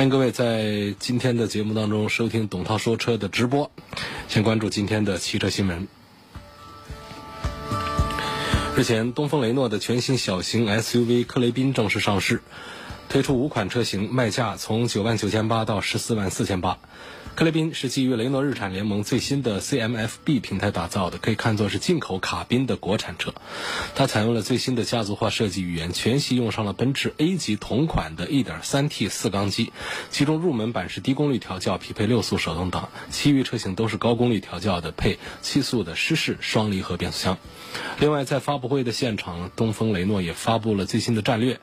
欢迎各位在今天的节目当中收听董涛说车的直播。先关注今天的汽车新闻。日前，东风雷诺的全新小型 SUV 科雷宾正式上市，推出五款车型，卖价从九万九千八到十四万四千八。科雷宾是基于雷诺日产联盟最新的 CMF-B 平台打造的，可以看作是进口卡宾的国产车。它采用了最新的家族化设计语言，全系用上了奔驰 A 级同款的 1.3T 四缸机，其中入门版是低功率调教，匹配六速手动挡，其余车型都是高功率调教的，配七速的湿式双离合变速箱。另外，在发布会的现场，东风雷诺也发布了最新的战略。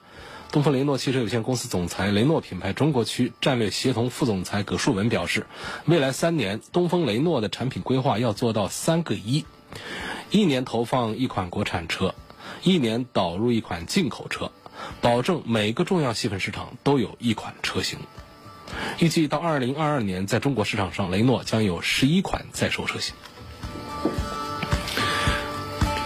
东风雷诺汽车有限公司总裁、雷诺品牌中国区战略协同副总裁葛树文表示，未来三年，东风雷诺的产品规划要做到三个一：一年投放一款国产车，一年导入一款进口车，保证每个重要细分市场都有一款车型。预计到二零二二年，在中国市场上，雷诺将有十一款在售车型。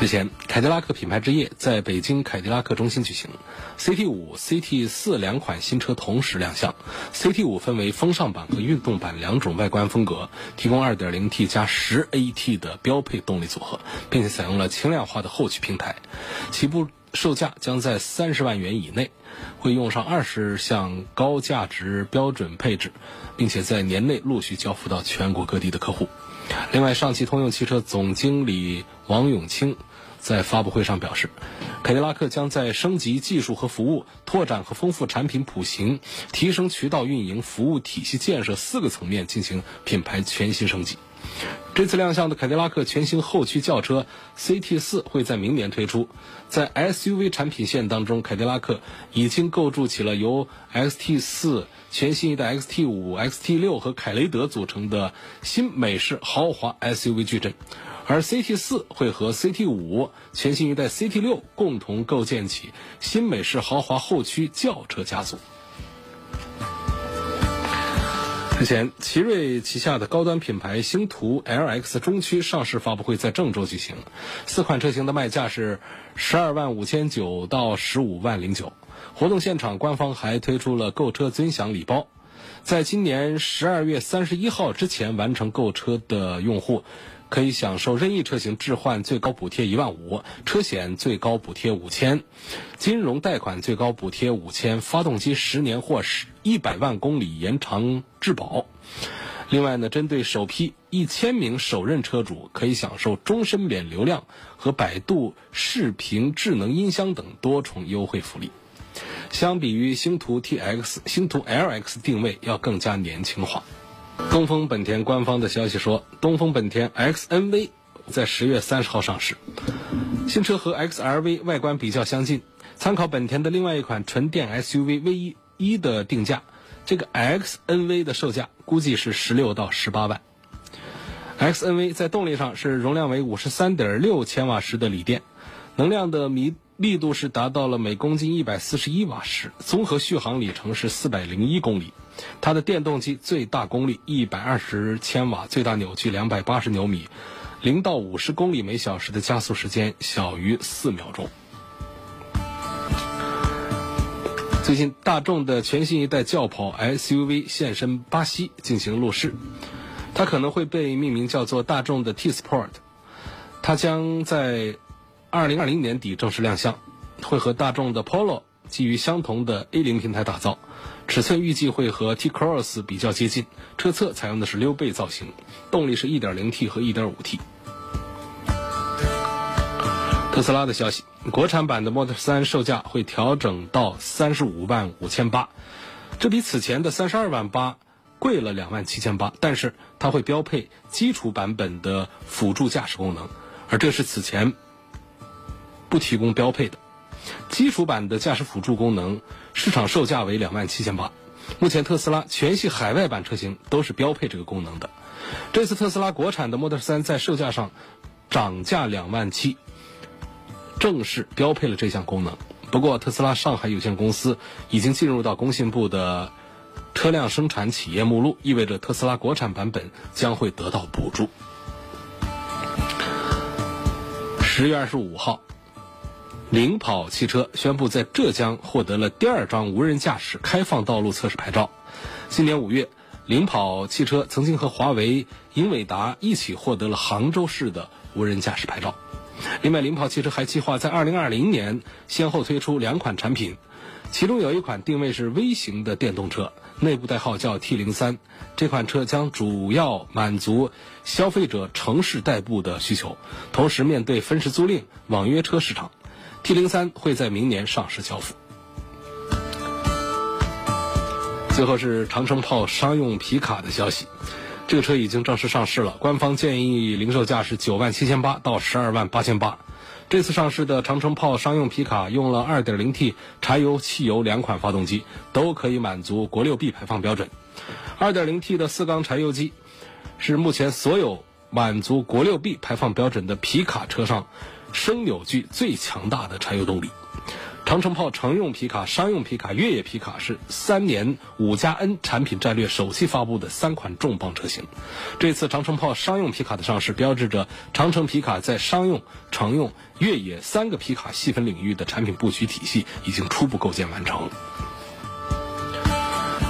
日前，凯迪拉克品牌之夜在北京凯迪拉克中心举行，CT 五、CT 四两款新车同时亮相。CT 五分为风尚版和运动版两种外观风格，提供 2.0T 加 10AT 的标配动力组合，并且采用了轻量化的后驱平台。起步售价将在三十万元以内，会用上二十项高价值标准配置，并且在年内陆续交付到全国各地的客户。另外，上汽通用汽车总经理王永清。在发布会上表示，凯迪拉克将在升级技术和服务、拓展和丰富产品谱型、提升渠道运营、服务体系建设四个层面进行品牌全新升级。这次亮相的凯迪拉克全新后驱轿车 CT 四会在明年推出。在 SUV 产品线当中，凯迪拉克已经构筑起了由 XT 四、全新一代 XT 五、XT 六和凯雷德组成的新美式豪华 SUV 矩阵。而 CT 四会和 CT 五、全新一代 CT 六共同构建起新美式豪华后驱轿车家族。之前，奇瑞旗下的高端品牌星途 LX 中区上市发布会在郑州举行，四款车型的卖价是十二万五千九到十五万零九。活动现场，官方还推出了购车尊享礼包，在今年十二月三十一号之前完成购车的用户。可以享受任意车型置换最高补贴一万五，车险最高补贴五千，金融贷款最高补贴五千，发动机十年或十一百万公里延长质保。另外呢，针对首批一千名首任车主，可以享受终身免流量和百度视频智能音箱等多重优惠福利。相比于星途 TX，星途 LX 定位要更加年轻化。东风本田官方的消息说，东风本田 XNV 在十月三十号上市。新车和 XRV 外观比较相近，参考本田的另外一款纯电 SUV V 一的定价，这个 XNV 的售价估计是十六到十八万。XNV 在动力上是容量为五十三点六千瓦时的锂电，能量的密密度是达到了每公斤一百四十一瓦时，综合续航里程是四百零一公里。它的电动机最大功率一百二十千瓦，最大扭矩两百八十牛米，零到五十公里每小时的加速时间小于四秒钟。最近，大众的全新一代轿跑 SUV 现身巴西进行路试，它可能会被命名叫做大众的 T Sport，它将在二零二零年底正式亮相，会和大众的 Polo 基于相同的 A 零平台打造。尺寸预计会和 T Cross 比较接近，车侧采用的是溜背造型，动力是 1.0T 和 1.5T。特斯拉的消息，国产版的 Model 3售价会调整到35万五千八，这比此前的32万八贵了2万七千八，但是它会标配基础版本的辅助驾驶功能，而这是此前不提供标配的。基础版的驾驶辅助功能市场售价为两万七千八，目前特斯拉全系海外版车型都是标配这个功能的。这次特斯拉国产的 Model 3在售价上涨价两万七，正式标配了这项功能。不过，特斯拉上海有限公司已经进入到工信部的车辆生产企业目录，意味着特斯拉国产版本将会得到补助。十月二十五号，领跑汽车宣布在浙江获得了第二张无人驾驶开放道路测试牌照。今年五月，领跑汽车曾经和华为、英伟达一起获得了杭州市的无人驾驶牌照。另外，领跑汽车还计划在二零二零年先后推出两款产品，其中有一款定位是微型的电动车，内部代号叫 T 零三。这款车将主要满足消费者城市代步的需求，同时面对分时租赁、网约车市场，T 零三会在明年上市交付。最后是长城炮商用皮卡的消息。这个车已经正式上市了，官方建议零售价是九万七千八到十二万八千八。这次上市的长城炮商用皮卡用了 2.0T 柴油、汽油两款发动机，都可以满足国六 B 排放标准。2.0T 的四缸柴油机是目前所有满足国六 B 排放标准的皮卡车上升扭矩最强大的柴油动力。长城炮乘用皮卡、商用皮卡、越野皮卡是三年五加 N 产品战略首期发布的三款重磅车型。这次长城炮商用皮卡的上市，标志着长城皮卡在商用、乘用、越野三个皮卡细分领域的产品布局体系已经初步构建完成。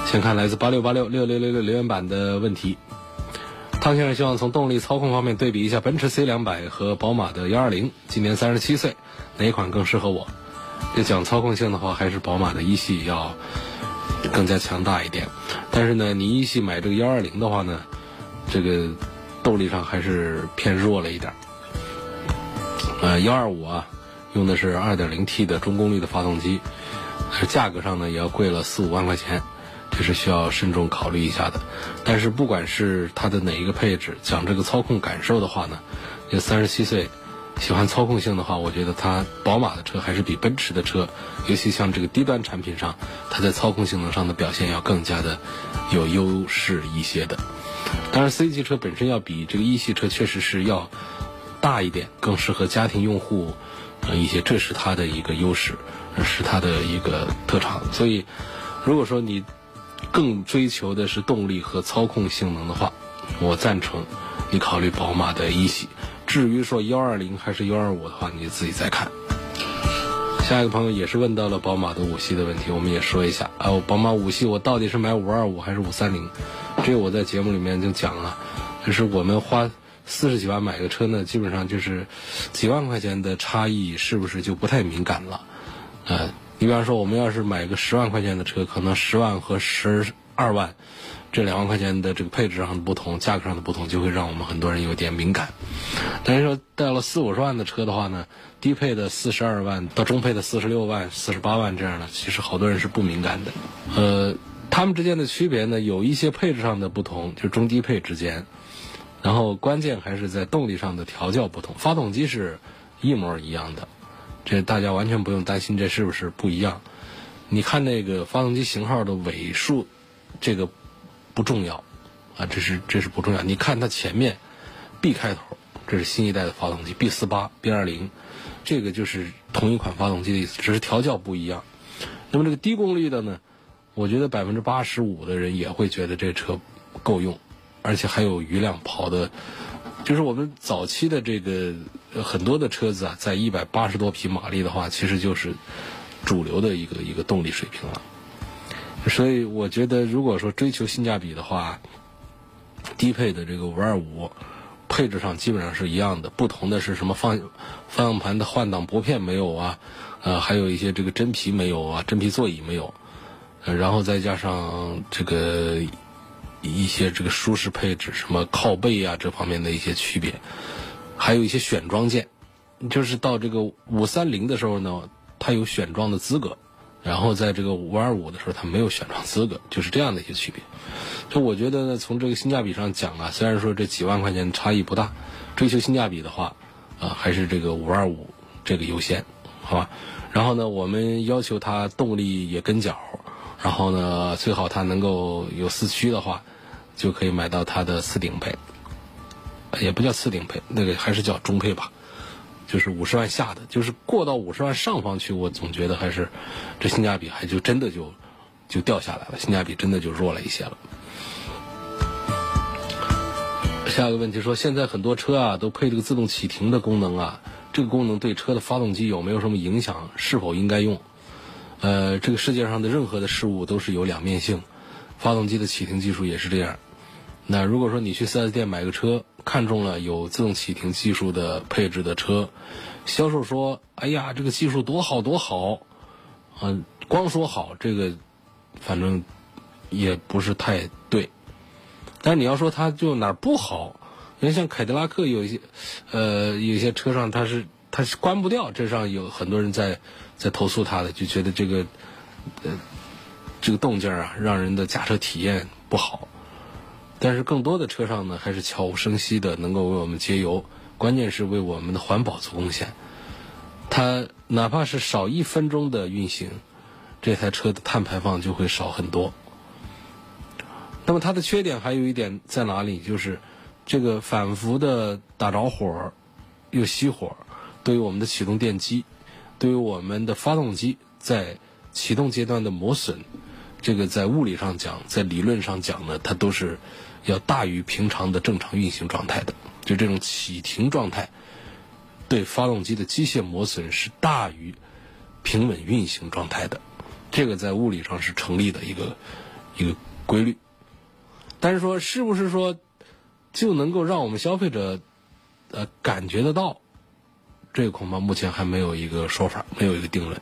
先看来自八六八六六六六六留言板的问题，汤先生希望从动力操控方面对比一下奔驰 C 两百和宝马的幺二零。今年三十七岁，哪款更适合我？要讲操控性的话，还是宝马的一系要更加强大一点。但是呢，你一系买这个幺二零的话呢，这个动力上还是偏弱了一点。呃，幺二五啊，用的是二点零 T 的中功率的发动机，是价格上呢也要贵了四五万块钱，是需要慎重考虑一下的。但是不管是它的哪一个配置，讲这个操控感受的话呢，这三十七岁。喜欢操控性的话，我觉得它宝马的车还是比奔驰的车，尤其像这个低端产品上，它在操控性能上的表现要更加的有优势一些的。当然，C 级车本身要比这个一系车确实是要大一点，更适合家庭用户呃一些，这是它的一个优势，是它的一个特长。所以，如果说你更追求的是动力和操控性能的话，我赞成你考虑宝马的一系。至于说幺二零还是幺二五的话，你自己再看。下一个朋友也是问到了宝马的五系的问题，我们也说一下啊，宝马五系我到底是买五二五还是五三零？这个我在节目里面就讲了，就是我们花四十几万买个车呢，基本上就是几万块钱的差异，是不是就不太敏感了？呃，你比方说我们要是买个十万块钱的车，可能十万和十二万。这两万块钱的这个配置上的不同，价格上的不同，就会让我们很多人有点敏感。但是说到了四五十万的车的话呢，低配的四十二万到中配的四十六万、四十八万这样的，其实好多人是不敏感的。呃，它们之间的区别呢，有一些配置上的不同，就中低配之间。然后关键还是在动力上的调教不同，发动机是一模一样的，这大家完全不用担心这是不是不一样。你看那个发动机型号的尾数，这个。不重要，啊，这是这是不重要。你看它前面，B 开头，这是新一代的发动机，B 四八、B 二零，这个就是同一款发动机的意思，只是调教不一样。那么这个低功率的呢，我觉得百分之八十五的人也会觉得这车够用，而且还有余量跑的。就是我们早期的这个很多的车子啊，在一百八十多匹马力的话，其实就是主流的一个一个动力水平了。所以我觉得，如果说追求性价比的话，低配的这个五二五配置上基本上是一样的，不同的是什么方方向盘的换挡拨片没有啊？呃，还有一些这个真皮没有啊，真皮座椅没有，呃，然后再加上这个一些这个舒适配置，什么靠背啊这方面的一些区别，还有一些选装件，就是到这个五三零的时候呢，它有选装的资格。然后在这个五二五的时候，它没有选装资格，就是这样的一些区别。就我觉得呢，从这个性价比上讲啊，虽然说这几万块钱差异不大，追求性价比的话，啊，还是这个五二五这个优先，好吧？然后呢，我们要求它动力也跟脚，然后呢，最好它能够有四驱的话，就可以买到它的次顶配，也不叫次顶配，那个还是叫中配吧，就是五十万下的，就是过到五十万上方去，我总觉得还是这性价比还就真的就就掉下来了，性价比真的就弱了一些了。下一个问题说，现在很多车啊都配这个自动启停的功能啊，这个功能对车的发动机有没有什么影响？是否应该用？呃，这个世界上的任何的事物都是有两面性，发动机的启停技术也是这样。那如果说你去 4S 店买个车，看中了有自动启停技术的配置的车，销售说：“哎呀，这个技术多好多好。”嗯，光说好这个，反正也不是太对。但你要说它就哪儿不好，因为像凯迪拉克有一些，呃，有些车上它是它是关不掉，这上有很多人在在投诉它的，就觉得这个呃这个动静啊，让人的驾车体验不好。但是更多的车上呢，还是悄无声息的能够为我们节油，关键是为我们的环保做贡献。它哪怕是少一分钟的运行，这台车的碳排放就会少很多。那么它的缺点还有一点在哪里？就是这个反复的打着火又熄火，对于我们的启动电机，对于我们的发动机在启动阶段的磨损，这个在物理上讲，在理论上讲呢，它都是要大于平常的正常运行状态的。就这种启停状态对发动机的机械磨损是大于平稳运行状态的，这个在物理上是成立的一个一个规律。但是说是不是说就能够让我们消费者呃感觉得到？这个恐怕目前还没有一个说法，没有一个定论。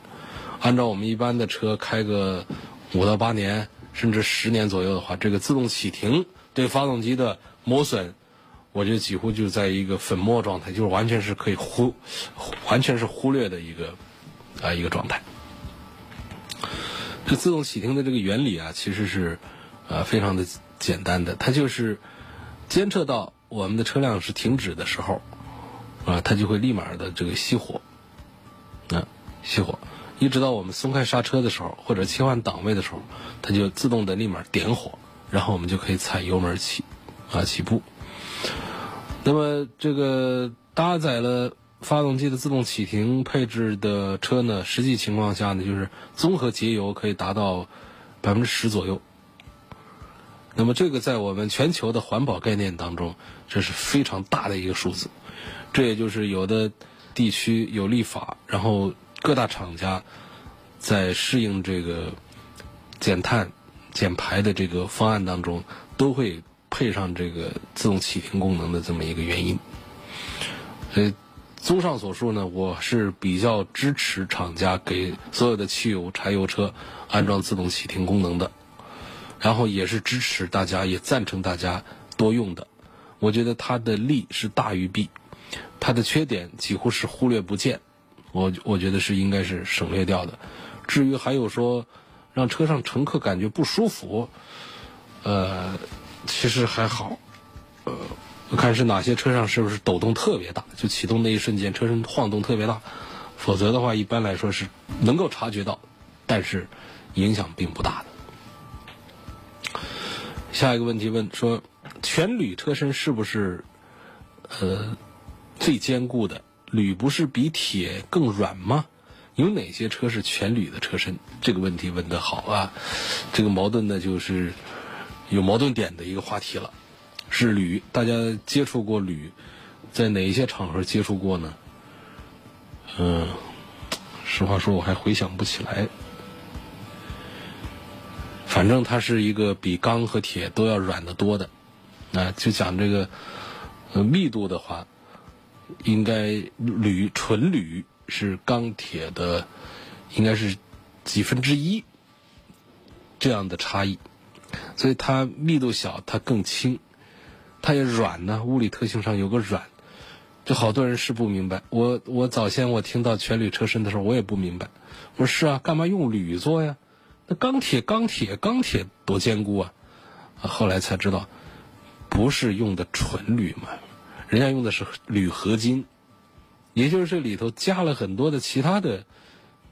按照我们一般的车开个五到八年，甚至十年左右的话，这个自动启停对发动机的磨损，我觉得几乎就在一个粉末状态，就是完全是可以忽完全是忽略的一个啊一个状态。这自动启停的这个原理啊，其实是呃非常的。简单的，它就是监测到我们的车辆是停止的时候，啊，它就会立马的这个熄火，啊，熄火，一直到我们松开刹车的时候，或者切换档位的时候，它就自动的立马点火，然后我们就可以踩油门起，啊，起步。那么这个搭载了发动机的自动启停配置的车呢，实际情况下呢，就是综合节油可以达到百分之十左右。那么这个在我们全球的环保概念当中，这是非常大的一个数字。这也就是有的地区有立法，然后各大厂家在适应这个减碳减排的这个方案当中，都会配上这个自动启停功能的这么一个原因。所以，综上所述呢，我是比较支持厂家给所有的汽油、柴油车安装自动启停功能的。然后也是支持大家，也赞成大家多用的。我觉得它的利是大于弊，它的缺点几乎是忽略不见。我我觉得是应该是省略掉的。至于还有说让车上乘客感觉不舒服，呃，其实还好。呃，我看是哪些车上是不是抖动特别大，就启动那一瞬间车身晃动特别大。否则的话，一般来说是能够察觉到，但是影响并不大的。下一个问题问说，全铝车身是不是呃最坚固的？铝不是比铁更软吗？有哪些车是全铝的车身？这个问题问得好啊！这个矛盾呢，就是有矛盾点的一个话题了。是铝，大家接触过铝，在哪一些场合接触过呢？嗯，实话说，我还回想不起来。反正它是一个比钢和铁都要软得多的，啊，就讲这个呃密度的话，应该铝纯铝是钢铁的，应该是几分之一这样的差异，所以它密度小，它更轻，它也软呢，物理特性上有个软，就好多人是不明白。我我早先我听到全铝车身的时候，我也不明白，我说是啊，干嘛用铝做呀？那钢铁，钢铁，钢铁多坚固啊！后来才知道，不是用的纯铝嘛，人家用的是铝合金，也就是这里头加了很多的其他的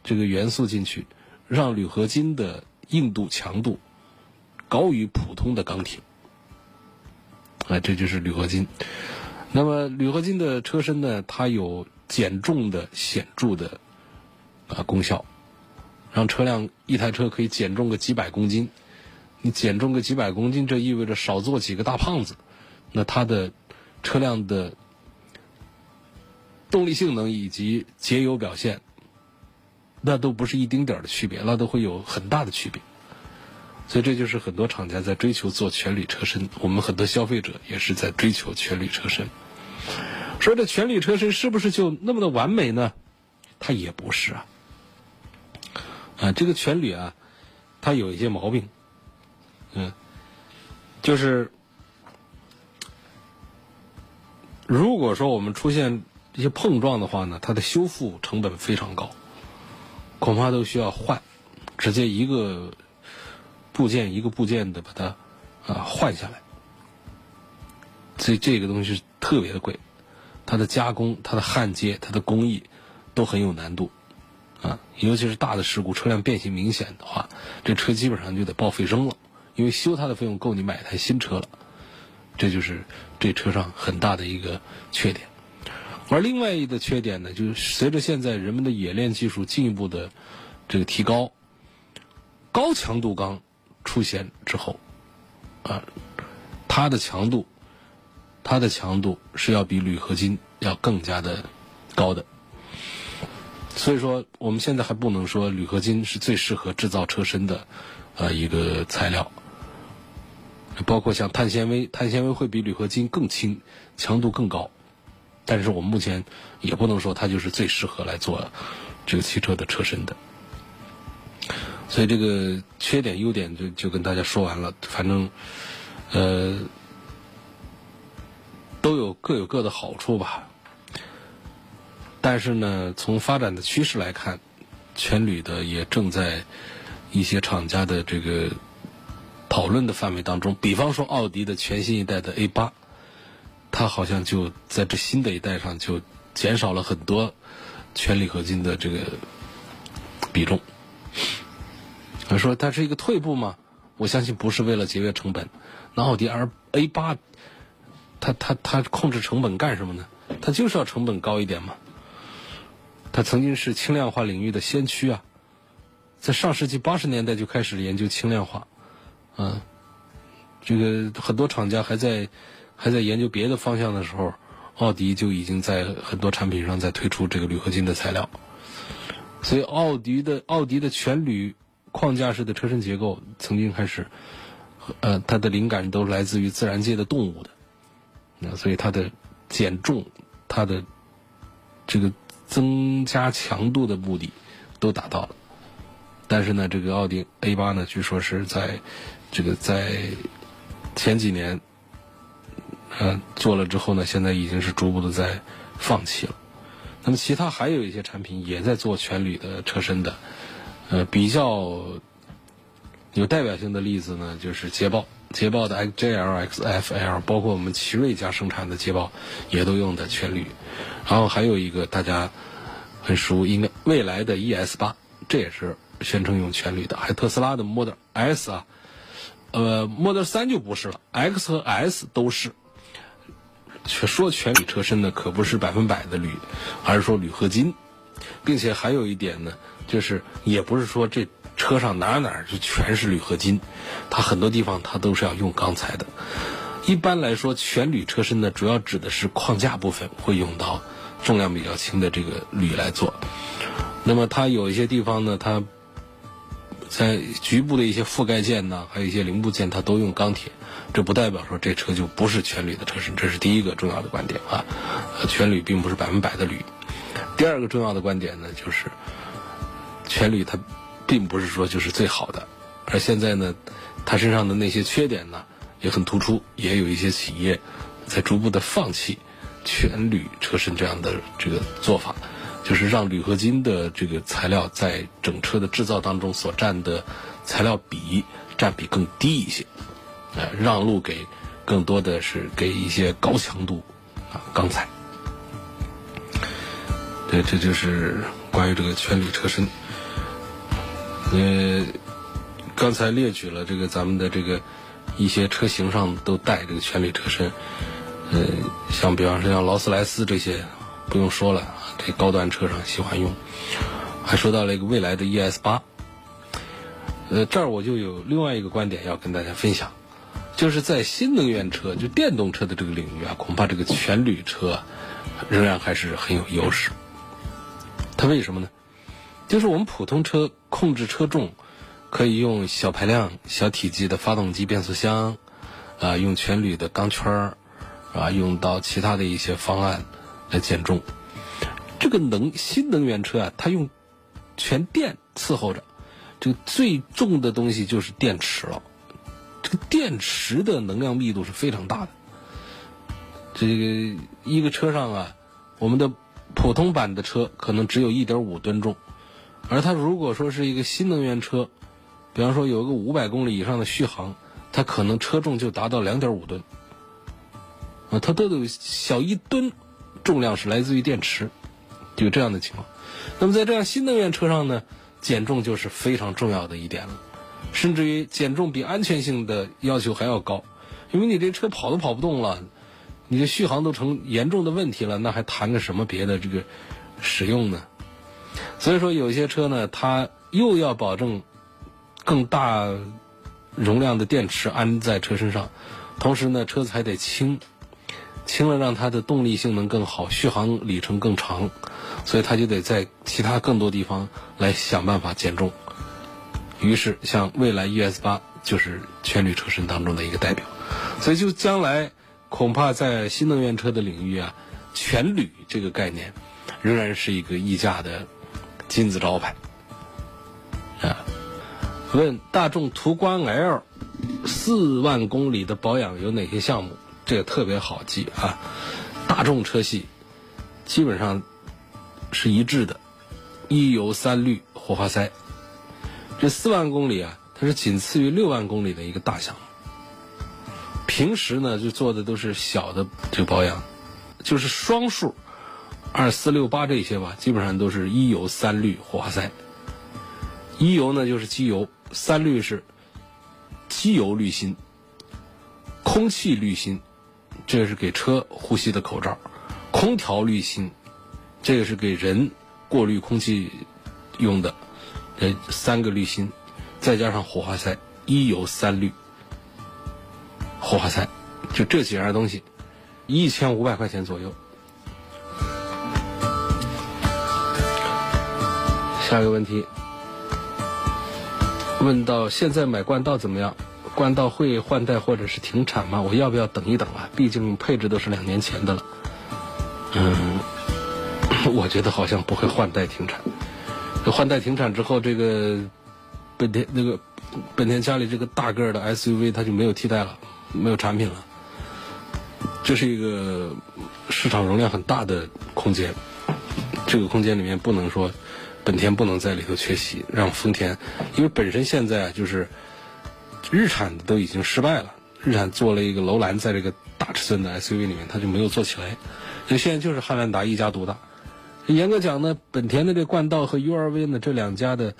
这个元素进去，让铝合金的硬度、强度高于普通的钢铁。啊，这就是铝合金。那么铝合金的车身呢，它有减重的显著的啊功效，让车辆一台车可以减重个几百公斤。你减重个几百公斤，这意味着少坐几个大胖子，那它的车辆的动力性能以及节油表现，那都不是一丁点儿的区别，那都会有很大的区别。所以这就是很多厂家在追求做全铝车身，我们很多消费者也是在追求全铝车身。说这全铝车身是不是就那么的完美呢？它也不是啊。啊，这个全铝啊，它有一些毛病。嗯，就是如果说我们出现一些碰撞的话呢，它的修复成本非常高，恐怕都需要换，直接一个部件一个部件的把它啊换下来，所以这个东西是特别的贵，它的加工、它的焊接、它的工艺都很有难度啊，尤其是大的事故，车辆变形明显的话，这车基本上就得报废扔了。因为修它的费用够你买台新车了，这就是这车上很大的一个缺点。而另外一个缺点呢，就是随着现在人们的冶炼技术进一步的这个提高，高强度钢出现之后，啊，它的强度，它的强度是要比铝合金要更加的高的。所以说，我们现在还不能说铝合金是最适合制造车身的呃一个材料。包括像碳纤维，碳纤维会比铝合金更轻，强度更高，但是我们目前也不能说它就是最适合来做这个汽车的车身的。所以这个缺点优点就就跟大家说完了，反正呃都有各有各的好处吧。但是呢，从发展的趋势来看，全铝的也正在一些厂家的这个。讨论的范围当中，比方说奥迪的全新一代的 A 八，它好像就在这新的一代上就减少了很多全铝合金的这个比重。他说它是一个退步吗？我相信不是为了节约成本。那奥迪 R A 八，它它它控制成本干什么呢？它就是要成本高一点嘛。它曾经是轻量化领域的先驱啊，在上世纪八十年代就开始研究轻量化。嗯，这个很多厂家还在还在研究别的方向的时候，奥迪就已经在很多产品上在推出这个铝合金的材料。所以，奥迪的奥迪的全铝框架式的车身结构，曾经开始，呃，它的灵感都来自于自然界的动物的。那所以它的减重，它的这个增加强度的目的都达到了。但是呢，这个奥迪 A 八呢，据说是在。这个在前几年，呃，做了之后呢，现在已经是逐步的在放弃了。那么，其他还有一些产品也在做全铝的车身的，呃，比较有代表性的例子呢，就是捷豹，捷豹的 XJL、XFL，包括我们奇瑞家生产的捷豹，也都用的全铝。然后还有一个大家很熟，应该未来的 ES 八，这也是宣称用全铝的。还特斯拉的 Model S 啊。呃，Model 3就不是了，X 和 S 都是。却说全铝车身呢，可不是百分百的铝，而是说铝合金，并且还有一点呢，就是也不是说这车上哪哪就全是铝合金，它很多地方它都是要用钢材的。一般来说，全铝车身呢，主要指的是框架部分会用到重量比较轻的这个铝来做。那么它有一些地方呢，它。在局部的一些覆盖件呢，还有一些零部件，它都用钢铁，这不代表说这车就不是全铝的车身，这是第一个重要的观点啊。全铝并不是百分百的铝。第二个重要的观点呢，就是全铝它并不是说就是最好的，而现在呢，它身上的那些缺点呢也很突出，也有一些企业在逐步的放弃全铝车身这样的这个做法。就是让铝合金的这个材料在整车的制造当中所占的材料比占比更低一些，呃，让路给更多的是给一些高强度啊钢材。对，这就是关于这个全铝车身。呃，刚才列举了这个咱们的这个一些车型上都带这个全铝车身，呃，像比方说像劳斯莱斯这些，不用说了，这高端车上喜欢用。还说到了一个未来的 ES 八，呃，这儿我就有另外一个观点要跟大家分享，就是在新能源车就电动车的这个领域啊，恐怕这个全铝车仍然还是很有优势。它为什么呢？就是我们普通车控制车重。可以用小排量、小体积的发动机、变速箱，啊，用全铝的钢圈儿，啊，用到其他的一些方案来减重。这个能新能源车啊，它用全电伺候着，这个最重的东西就是电池了。这个电池的能量密度是非常大的。这个一个车上啊，我们的普通版的车可能只有一点五吨重，而它如果说是一个新能源车。比方说有个五百公里以上的续航，它可能车重就达到两点五吨，啊，它都有小一吨重量是来自于电池，有这样的情况。那么在这样新能源车上呢，减重就是非常重要的一点了，甚至于减重比安全性的要求还要高，因为你这车跑都跑不动了，你的续航都成严重的问题了，那还谈个什么别的这个使用呢？所以说有些车呢，它又要保证。更大容量的电池安在车身上，同时呢，车子还得轻，轻了让它的动力性能更好，续航里程更长，所以它就得在其他更多地方来想办法减重。于是，像蔚来 ES 八就是全铝车身当中的一个代表。所以，就将来恐怕在新能源车的领域啊，全铝这个概念仍然是一个溢价的金字招牌啊。问大众途观 L 四万公里的保养有哪些项目？这个特别好记啊！大众车系基本上是一致的，一油三滤火花塞。这四万公里啊，它是仅次于六万公里的一个大项目。平时呢，就做的都是小的这个保养，就是双数二四六八这些吧，基本上都是一油三滤火花塞。一油呢，就是机油。三滤是机油滤芯、空气滤芯，这个是给车呼吸的口罩；空调滤芯，这个是给人过滤空气用的。这三个滤芯，再加上火花塞，一油三滤火花塞，就这几样东西，一千五百块钱左右。下一个问题。问到现在买冠道怎么样？冠道会换代或者是停产吗？我要不要等一等啊？毕竟配置都是两年前的了。嗯，我觉得好像不会换代停产。换代停产之后，这个本田那个本田家里这个大个儿的 SUV 它就没有替代了，没有产品了。这是一个市场容量很大的空间，这个空间里面不能说。本田不能在里头缺席，让丰田，因为本身现在就是日产都已经失败了。日产做了一个楼兰，在这个大尺寸的 SUV 里面，它就没有做起来。那现在就是汉兰达一家独大。严格讲呢，本田的这冠道和 URV 呢这两家的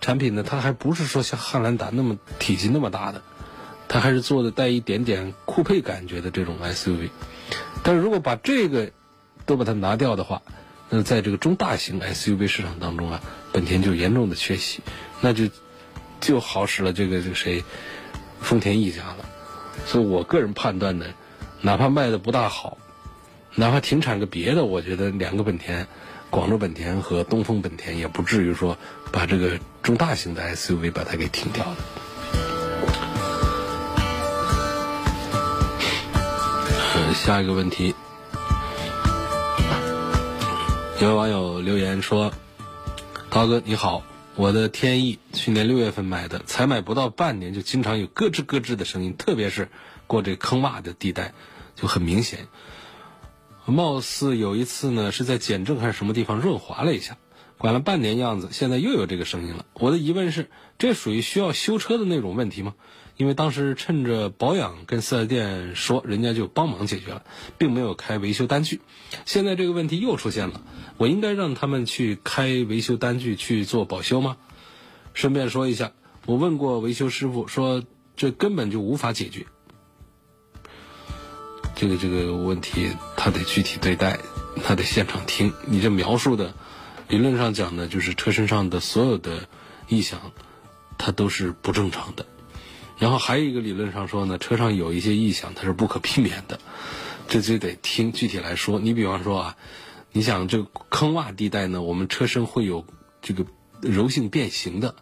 产品呢，它还不是说像汉兰达那么体积那么大的，它还是做的带一点点酷配感觉的这种 SUV。但是如果把这个都把它拿掉的话，那在这个中大型 SUV 市场当中啊，本田就严重的缺席，那就就好使了这个这个谁，丰田一家了。所以我个人判断呢，哪怕卖的不大好，哪怕停产个别的，我觉得两个本田，广州本田和东风本田也不至于说把这个中大型的 SUV 把它给停掉的。下一个问题。有位网友留言说：“涛哥你好，我的天翼去年六月份买的，才买不到半年，就经常有咯吱咯吱的声音，特别是过这坑洼的地带，就很明显。貌似有一次呢，是在减震还是什么地方润滑了一下，管了半年样子，现在又有这个声音了。我的疑问是，这属于需要修车的那种问题吗？”因为当时趁着保养跟四 S 店说，人家就帮忙解决了，并没有开维修单据。现在这个问题又出现了，我应该让他们去开维修单据去做保修吗？顺便说一下，我问过维修师傅，说这根本就无法解决。这个这个问题，他得具体对待，他得现场听。你这描述的，理论上讲呢，就是车身上的所有的异响，它都是不正常的。然后还有一个理论上说呢，车上有一些异响，它是不可避免的，这就得听具体来说。你比方说啊，你想这个坑洼地带呢，我们车身会有这个柔性变形的，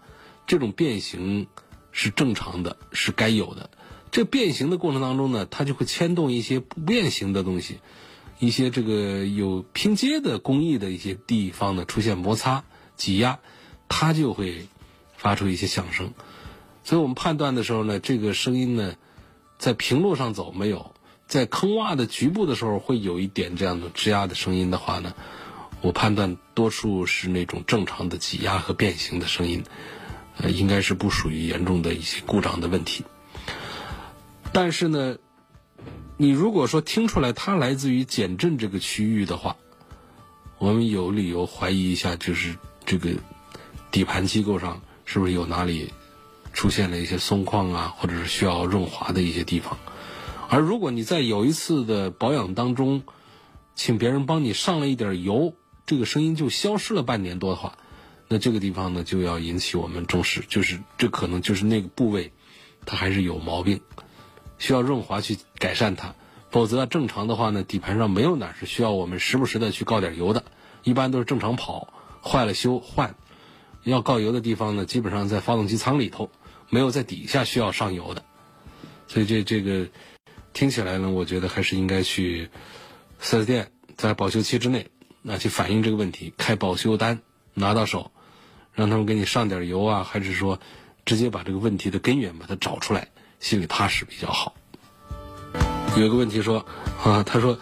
这种变形是正常的，是该有的。这变形的过程当中呢，它就会牵动一些不变形的东西，一些这个有拼接的工艺的一些地方呢出现摩擦、挤压，它就会发出一些响声。所以我们判断的时候呢，这个声音呢，在平路上走没有，在坑洼的局部的时候会有一点这样的吱呀的声音的话呢，我判断多数是那种正常的挤压和变形的声音，呃，应该是不属于严重的一些故障的问题。但是呢，你如果说听出来它来自于减震这个区域的话，我们有理由怀疑一下，就是这个底盘机构上是不是有哪里出现了一些松旷啊，或者是需要润滑的一些地方。而如果你在有一次的保养当中，请别人帮你上了一点油，这个声音就消失了半年多的话，那这个地方呢就要引起我们重视，就是这可能就是那个部位它还是有毛病。需要润滑去改善它，否则正常的话呢，底盘上没有哪是需要我们时不时的去告点油的，一般都是正常跑，坏了修换。要告油的地方呢，基本上在发动机舱里头，没有在底下需要上油的。所以这这个听起来呢，我觉得还是应该去四 S 店，在保修期之内，那去反映这个问题，开保修单拿到手，让他们给你上点油啊，还是说直接把这个问题的根源把它找出来。心里踏实比较好。有一个问题说啊，他说，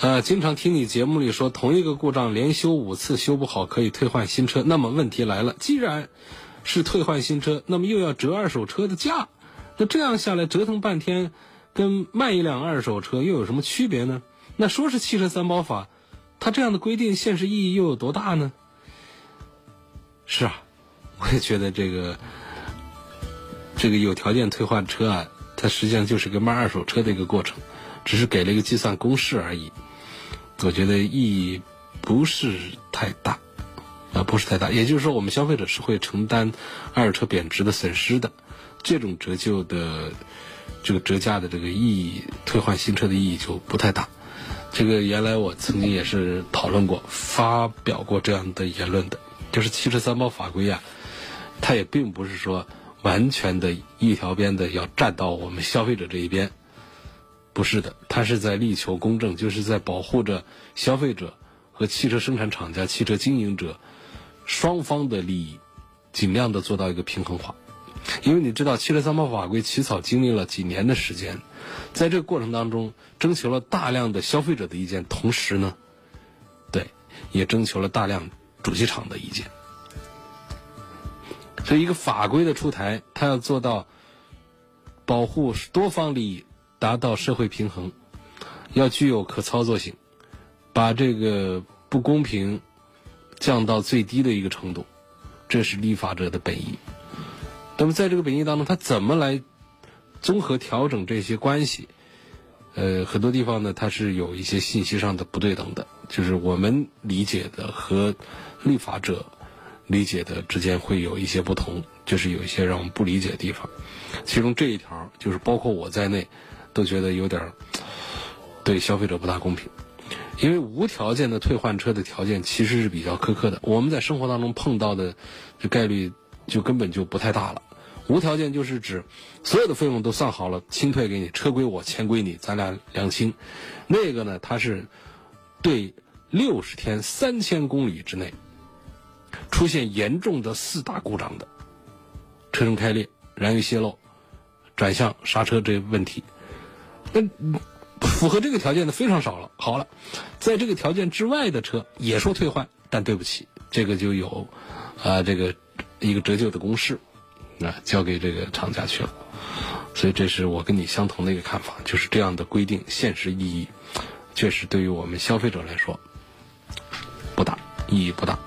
呃，经常听你节目里说，同一个故障连修五次修不好可以退换新车。那么问题来了，既然是退换新车，那么又要折二手车的价，那这样下来折腾半天，跟卖一辆二手车又有什么区别呢？那说是汽车三包法，它这样的规定现实意义又有多大呢？是啊，我也觉得这个。这个有条件退换车啊，它实际上就是个卖二手车的一个过程，只是给了一个计算公式而已。我觉得意义不是太大，啊，不是太大。也就是说，我们消费者是会承担二手车贬值的损失的，这种折旧的这个折价的这个意义，退换新车的意义就不太大。这个原来我曾经也是讨论过、发表过这样的言论的，就是汽车三包法规啊，它也并不是说。完全的一条边的要站到我们消费者这一边，不是的，它是在力求公正，就是在保护着消费者和汽车生产厂家、汽车经营者双方的利益，尽量的做到一个平衡化。因为你知道，汽车三包法规起草经历了几年的时间，在这个过程当中，征求了大量的消费者的意见，同时呢，对，也征求了大量主机厂的意见。所以，一个法规的出台，它要做到保护多方利益，达到社会平衡，要具有可操作性，把这个不公平降到最低的一个程度，这是立法者的本意。那么，在这个本意当中，他怎么来综合调整这些关系？呃，很多地方呢，它是有一些信息上的不对等的，就是我们理解的和立法者。理解的之间会有一些不同，就是有一些让我们不理解的地方。其中这一条，就是包括我在内，都觉得有点对消费者不大公平。因为无条件的退换车的条件其实是比较苛刻的，我们在生活当中碰到的这概率就根本就不太大了。无条件就是指所有的费用都算好了，清退给你，车归我，钱归你，咱俩两清。那个呢，它是对六十天三千公里之内。出现严重的四大故障的，车身开裂、燃油泄漏、转向、刹车这些问题，那符合这个条件的非常少了。好了，在这个条件之外的车也说退换，但对不起，这个就有啊这个一个折旧的公式，啊交给这个厂家去了。所以这是我跟你相同的一个看法，就是这样的规定现实意义确实对于我们消费者来说不大，意义不大。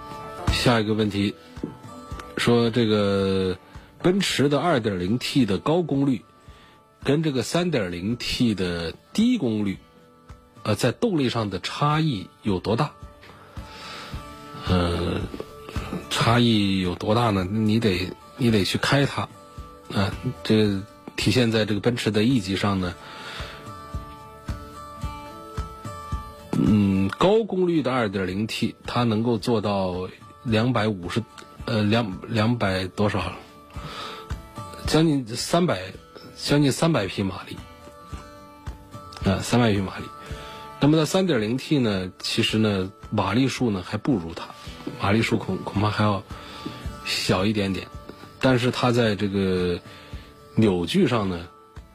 下一个问题，说这个奔驰的 2.0T 的高功率跟这个 3.0T 的低功率，呃，在动力上的差异有多大？呃，差异有多大呢？你得你得去开它，啊，这体现在这个奔驰的 E 级上呢。嗯，高功率的 2.0T 它能够做到两百五十，呃，两两百多少？将近三百，将近三百匹马力，啊，三百匹马力。那么在 3.0T 呢，其实呢，马力数呢还不如它，马力数恐恐怕还要小一点点。但是它在这个扭矩上呢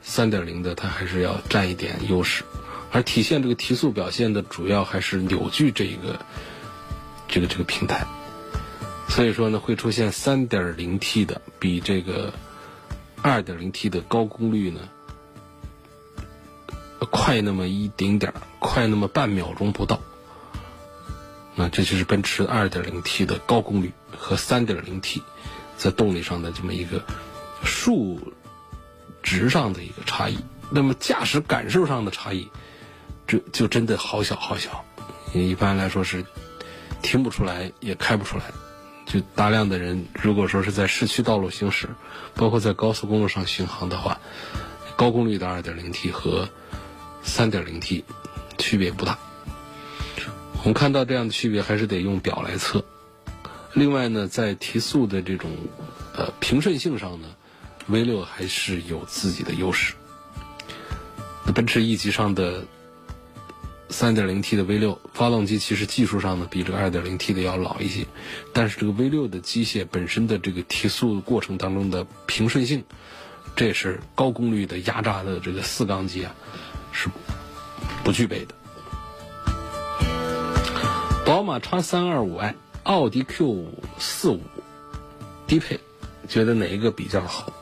，3.0的它还是要占一点优势。而体现这个提速表现的主要还是扭矩这一个这个这个平台。所以说呢，会出现 3.0T 的比这个 2.0T 的高功率呢。快那么一丁点儿，快那么半秒钟不到。那这就是奔驰 2.0T 的高功率和 3.0T 在动力上的这么一个数值上的一个差异。那么驾驶感受上的差异，这就真的好小好小，一般来说是听不出来，也开不出来。就大量的人如果说是在市区道路行驶，包括在高速公路上巡航的话，高功率的 2.0T 和三点零 T 区别不大，我们看到这样的区别还是得用表来测。另外呢，在提速的这种呃平顺性上呢，V 六还是有自己的优势。奔驰 E 级上的三点零 T 的 V 六发动机其实技术上呢比这个二点零 T 的要老一些，但是这个 V 六的机械本身的这个提速过程当中的平顺性，这是高功率的压榨的这个四缸机啊。是不具备的。宝马 X325i、奥迪 Q45 低配，觉得哪一个比较好？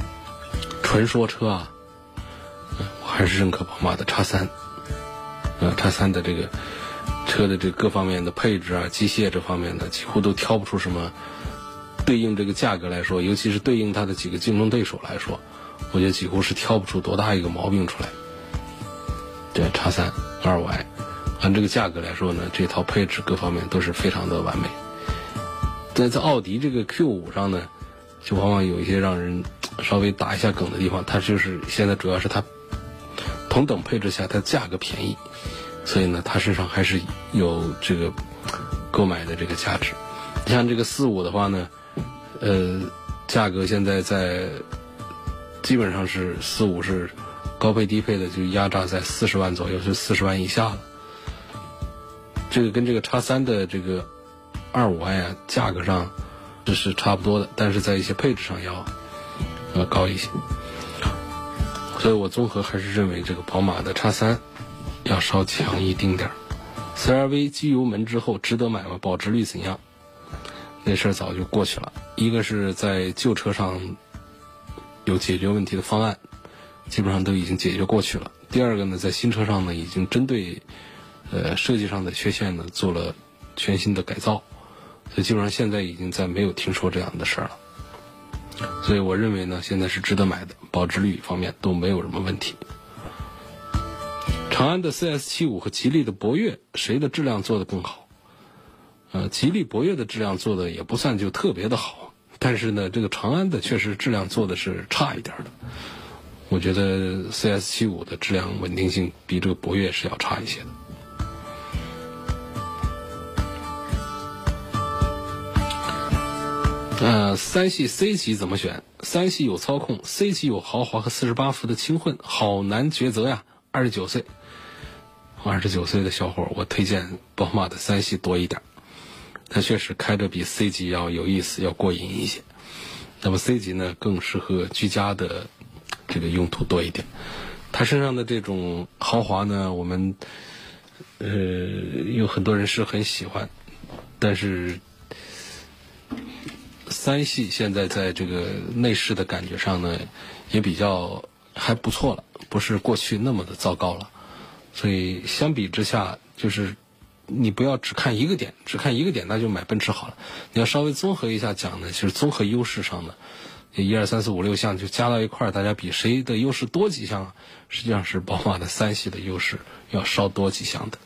纯说车啊，我还是认可宝马的 X3。呃，X3 的这个车的这各方面的配置啊、机械这方面的，几乎都挑不出什么对应这个价格来说，尤其是对应它的几个竞争对手来说，我觉得几乎是挑不出多大一个毛病出来。对，叉三二五 i，按这个价格来说呢，这套配置各方面都是非常的完美。但在奥迪这个 Q 五上呢，就往往有一些让人稍微打一下梗的地方。它就是现在主要是它同等配置下它价格便宜，所以呢，它身上还是有这个购买的这个价值。你像这个四五的话呢，呃，价格现在在基本上是四五是。高配低配的就压榨在四十万左右，就四十万以下了。这个跟这个叉三的这个二五 i 啊，价格上这是差不多的，但是在一些配置上要要高一些。所以我综合还是认为这个宝马的叉三要稍强一丁点儿。CRV 机油门之后值得买吗？保值率怎样？那事儿早就过去了。一个是在旧车上有解决问题的方案。基本上都已经解决过去了。第二个呢，在新车上呢，已经针对呃设计上的缺陷呢做了全新的改造，所以基本上现在已经在没有听说这样的事儿了。所以我认为呢，现在是值得买的，保值率方面都没有什么问题。长安的 CS75 和吉利的博越，谁的质量做得更好？呃，吉利博越的质量做的也不算就特别的好，但是呢，这个长安的确实质量做的是差一点的。我觉得 CS 七五的质量稳定性比这个博越是要差一些的。呃，三系 C 级怎么选？三系有操控，C 级有豪华和四十八伏的轻混，好难抉择呀。二十九岁，二十九岁的小伙，我推荐宝马的三系多一点。它确实开着比 C 级要有意思，要过瘾一些。那么 C 级呢，更适合居家的。这个用途多一点，它身上的这种豪华呢，我们呃有很多人是很喜欢，但是三系现在在这个内饰的感觉上呢，也比较还不错了，不是过去那么的糟糕了，所以相比之下，就是你不要只看一个点，只看一个点那就买奔驰好了，你要稍微综合一下讲呢，就是综合优势上呢。一二三四五六项就加到一块儿，大家比谁的优势多几项，实际上是宝马的三系的优势要稍多几项的。